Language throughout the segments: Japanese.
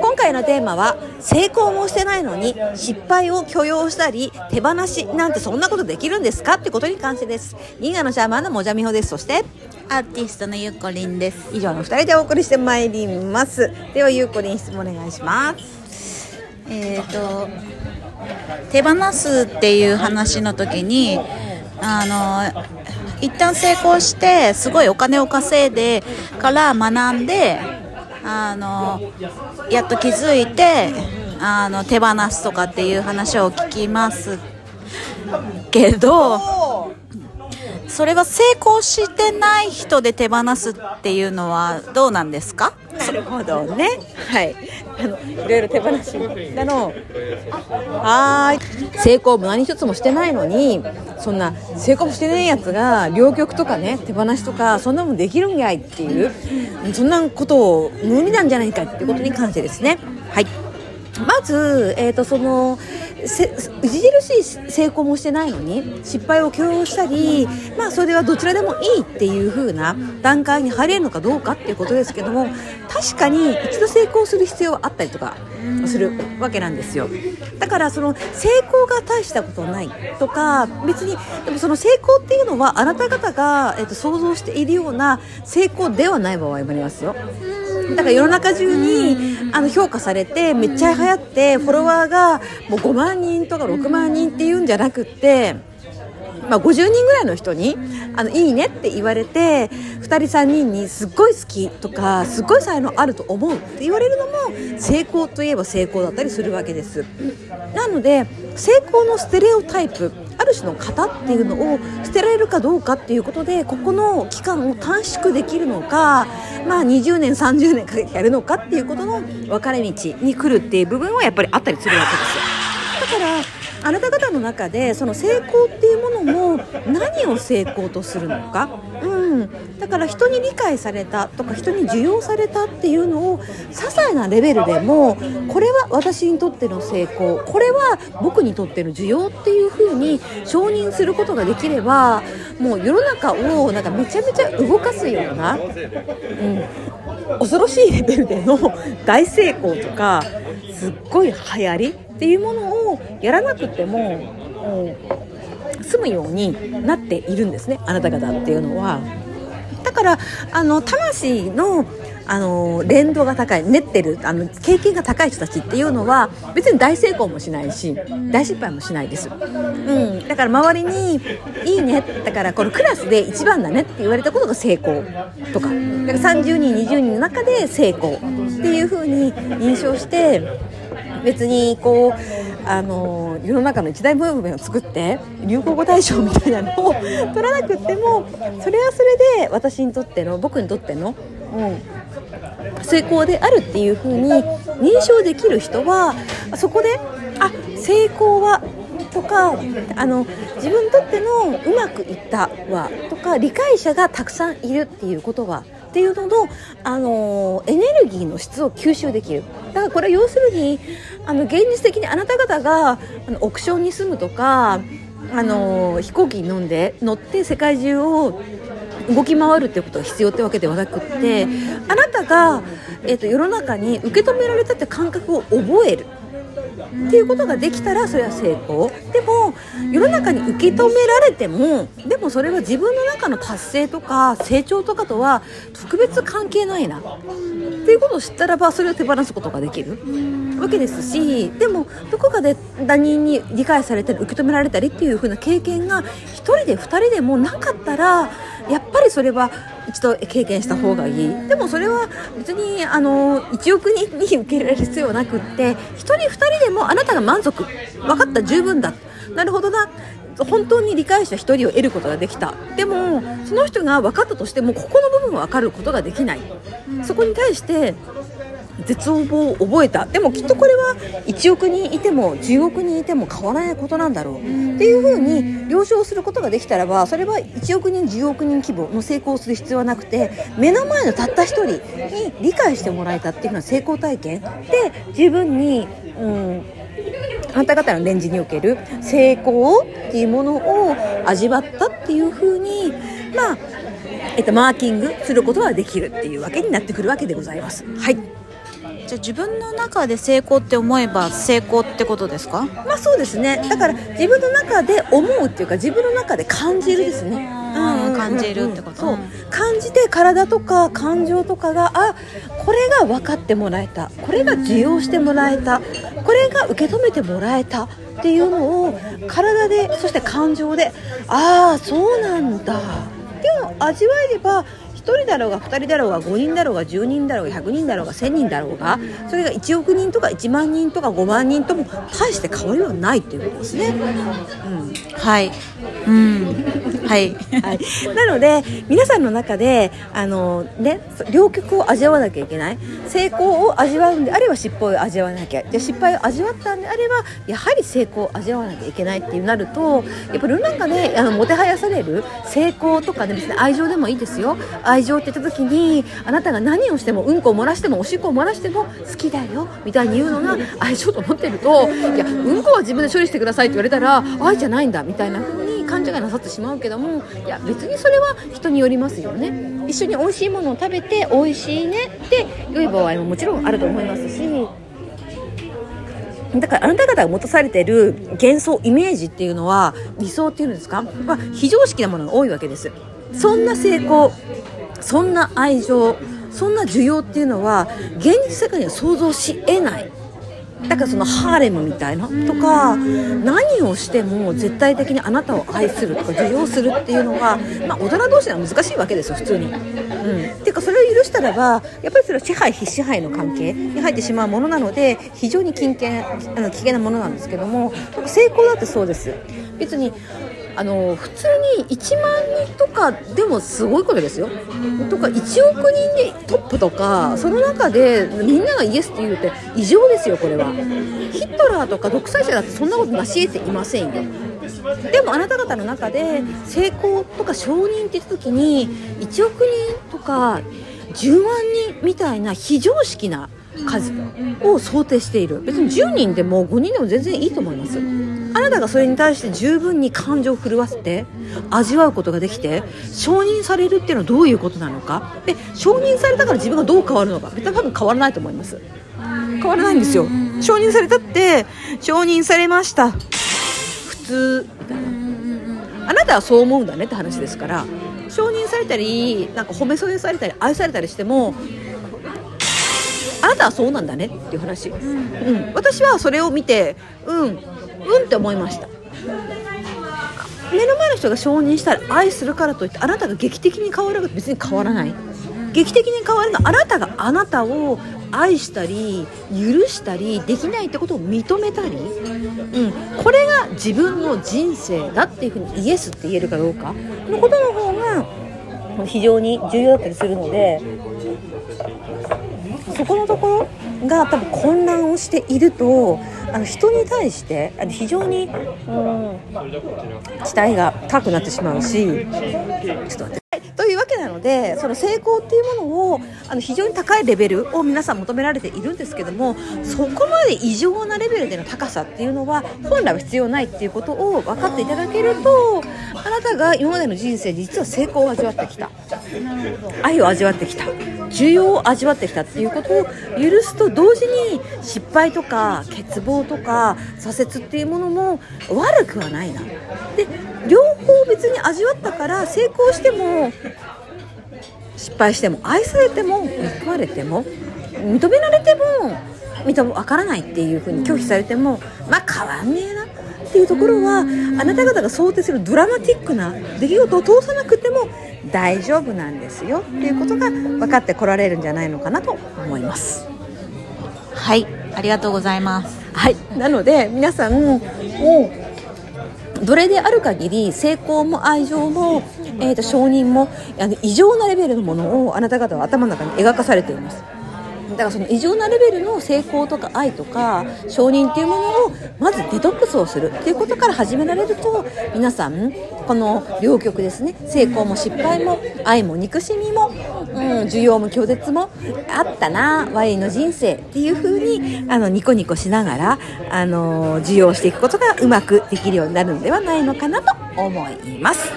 今回のテーマは成功もしてないのに失敗を許容したり手放しなんてそんなことできるんですか？ってことに関してです。銀河のシャーマンのもじゃみほです。そしてアーティストのゆっこりんです。以上の2人でお送りしてまいります。ではゆうこりん質問お願いします。えっ、ー、と手放すっていう話の時にあの一旦成功してすごいお金を稼いでから学んであのやっと気づいてあの手放すとかっていう話を聞きますけどそれが成功してない人で手放すっていうのはどうなんですか？なるほどね。はい。あのいろいろ手放しなの。はい。成功も何一つもしてないのにそんな成功もしてないやつが両極とかね手放しとかそんなもんできるんやいっていうそんなことを無理なんじゃないかっていうことに関してですね。はいまず、えーとその著しい成功もしてないのに失敗を許容したり、まあ、それはどちらでもいいっていう風な段階に入れるのかどうかっていうことですけども確かに一度成功する必要はあったりとかするわけなんですよ。だからその成功が大したことないとか別にでもその成功っていうのはあなた方が、えー、と想像しているような成功ではない場合もありますよ。だから世の中中にあの評価されてめっちゃ流行ってフォロワーがもう5万人とか6万人っていうんじゃなくってまあ、50人ぐらいの人にあのいいねって言われて2人3人にすっごい好きとかすっごい才能あると思うって言われるのも成功といえば成功だったりするわけです。なので成功のステレオタイプある種の型っていうのを捨てられるかどうかっていうことでここの期間を短縮できるのか、まあ、20年30年かけてやるのかっていうことの分かれ道に来るっていう部分はやっぱりあったりするわけですよ。だからあなた方の中でその成功っていうものも何を成功とするのか、うん、だから人に理解されたとか人に受容されたっていうのを些細なレベルでもこれは私にとっての成功。これは僕にとっての需要っていうふうに承認することができればもう世の中をなんかめちゃめちゃ動かすような、うん、恐ろしいレベルでの大成功とかすっごい流行り。っていうものをやらなくても、うん、済むようになっているんですねあなた方っていうのは。だからあの魂のあの連動が高い練ってるあの経験が高い人たちっていうのは別に大成功もしないし大失敗もしないです、うん、だから周りに「いいね」だからこのクラスで一番だねって言われたことが成功とか。だから30人20人の中で成功っていう風に認証して別にこうあの世の中の一大ムーブメントを作って流行語大賞みたいなのを取らなくってもそれはそれで私にとっての僕にとっての、うん、成功であるっていう風に認証できる人はそこであ成功はとかあの自分にとってのうまくいったわとか理解者がたくさんいるっていうことはっていうのの、あのエネルギーの質を吸収できる。だからこれは要するにあの現実的にあなた方があのオクションに住むとか、あの飛行機に乗んで乗って世界中を動き回るっていうことが必要ってわけではなくってあなたが、えーと世の中に受け止められたって感覚を覚える。っていうことができたらそれは成功。でも世の中に受け止められてもでもそれは自分の中の達成とか成長とかとは特別関係ないな。っていうことを知ったらばそれを手放すことができる。わけですしでもどこかで他人に理解されたり受け止められたりっていう風な経験が1人で2人でもなかったらやっぱりそれは一度経験した方がいい。でもそれは別にあの1億人に受け入れる必要はなくって1人2人でもあなたが満足。分かった。十分だ。なるほどな。本当に理解した1人を得ることができた。でもその人が分かったとしてもここの部分は分かることができない。そこに対して絶望を覚えた。でもきっとこれは1億人いても10億人いても変わらないことなんだろう。っていうふうに了承することができたらばそれは1億人10億人規模の成功する必要はなくて目の前のたった1人に理解してもらえたっていうのは成功体験。で十分に、うん、あなた方のレンジにおける成功っていうものを味わったっていうふうにまあえっと、マーキングすることができるっていうわけになってくるわけでございます。はい。じゃあ自分の中で成功って思えば成功ってことですか？まあそうですね。だから自分の中で思うっていうか自分の中で感じるですね。うん感じるってこと。感じて体とか感情とかがあこれが分かってもらえた。これが受容してもらえた。これが受け止めてもらえた。っていうのを体でそして感情でああそうなんだ。っていうのを味わえれば人だろうが2人だろうが5人だろうが10人だろうが100人だろうが1000人だろうがそれが1億人とか1万人とか5万人とも大して変わりはないっていうことですね。うん。はい。うん。はい。はい、なので皆さんの中であの、ね、両極を味わわなきゃいけない。成功を味わうんであれば失敗を味わわなきゃ。じゃ失敗を味わったんであればやはり成功を味わわなきゃいけないっていうなるとやっぱりなんかねあのもてはやされる成功とかね別に愛情でもいいですよ。愛情って言った時にあなたが何をしてもうんこを漏らしてもおしっこを漏らしても好きだよみたいに言うのが愛情と思ってるといやうんこは自分で処理してくださいって言われたら愛じゃないんだみたいな風に勘違いなさってしまうけどもいや別にそれは人によりますよね。一緒に美味しいものを食べて美味しいねって良い場合ももちろんあると思いますし。だからあなた方が持たされている幻想イメージっていうのは理想っていうんですか、まあ、非常識なものが多いわけです。そんな成功そんな愛情そんな需要っていうのは現実世界には想像し得ない。だからそのハーレムみたいなとか何をしても絶対的にあなたを愛するとか受容するっていうのは、まあ、大人同士では難しいわけですよ普通に。うん、っていうかそれを許したらばやっぱりそれは支配非支配の関係に入ってしまうものなので非常に危険あの危険なものなんですけども成功だってそうです。別にあの普通に1万人とかでもすごいことですよ。とか1億人でトップとかその中でみんながイエスって言うって異常ですよこれは。ヒットラーとか独裁者だってそんなことなし得ていませんよ。でもあなた方の中で成功とか承認って言った時に1億人とか10万人みたいな非常識な数を想定している別に10人でも5人でも全然いいと思いますあなたがそれに対して十分に感情を震わせて味わうことができて承認されるっていうのはどういうことなのか。で承認されたから自分がどう変わるのか。別に多分変わらないと思います。変わらないんですよ。承認されたって承認されました。普通。みたいなあなたはそう思うんだねって話ですから承認されたりなんか褒め添えされたり愛されたりしてもあなたはそうなんだねっていう話、うん、私はそれを見てうん。うんって思いました。目の前の人が承認したら愛するからといってあなたが劇的に変わるか別に変わらない。劇的に変わるのはあなたがあなたを愛したり許したりできないってことを認めたり、うん、これが自分の人生だっていうふうにイエスって言えるかどうか。のことの方が非常に重要だったりするのでそこのところが多分混乱をしているとあの人に対してあの非常に、うん、期待が高くなってしまうしちょっと待って。というわけなのでその成功っていうものをあの非常に高いレベルを皆さん求められているんですけどもそこまで異常なレベルでの高さっていうのは本来は必要ないっていうことを分かっていただけるとあなたが今までの人生で実は成功を味わってきた。愛を味わってきた。需要を味わってきたっていうことを許すと同時に失敗とか欠乏とか挫折っていうものも悪くはないな。で両方別に味わったから成功しても失敗しても愛されても報われても認められても認め分からないっていうふうに拒否されてもまあ変わんねえなっていうところはあなた方が想定するドラマティックな出来事を通さなくても大丈夫なんですよっていうことが分かってこられるんじゃないのかなと思います。はい。ありがとうございます。はい、なので皆さんもうどれである限り成功も愛情も、えー、と承認もあの異常なレベルのものをあなた方は頭の中に描かされています。だからその異常なレベルの成功とか愛とか承認っていうものをまずデトックスをするっていうことから始められると皆さんこの両極ですね成功も失敗も愛も憎しみも、うん、需要も拒絶もあったなワインの人生っていう風にあのニコニコしながらあの受容していくことがうまくできるようになるのではないのかなと思います。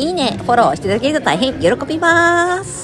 いいねフォローしていただけると大変喜びます。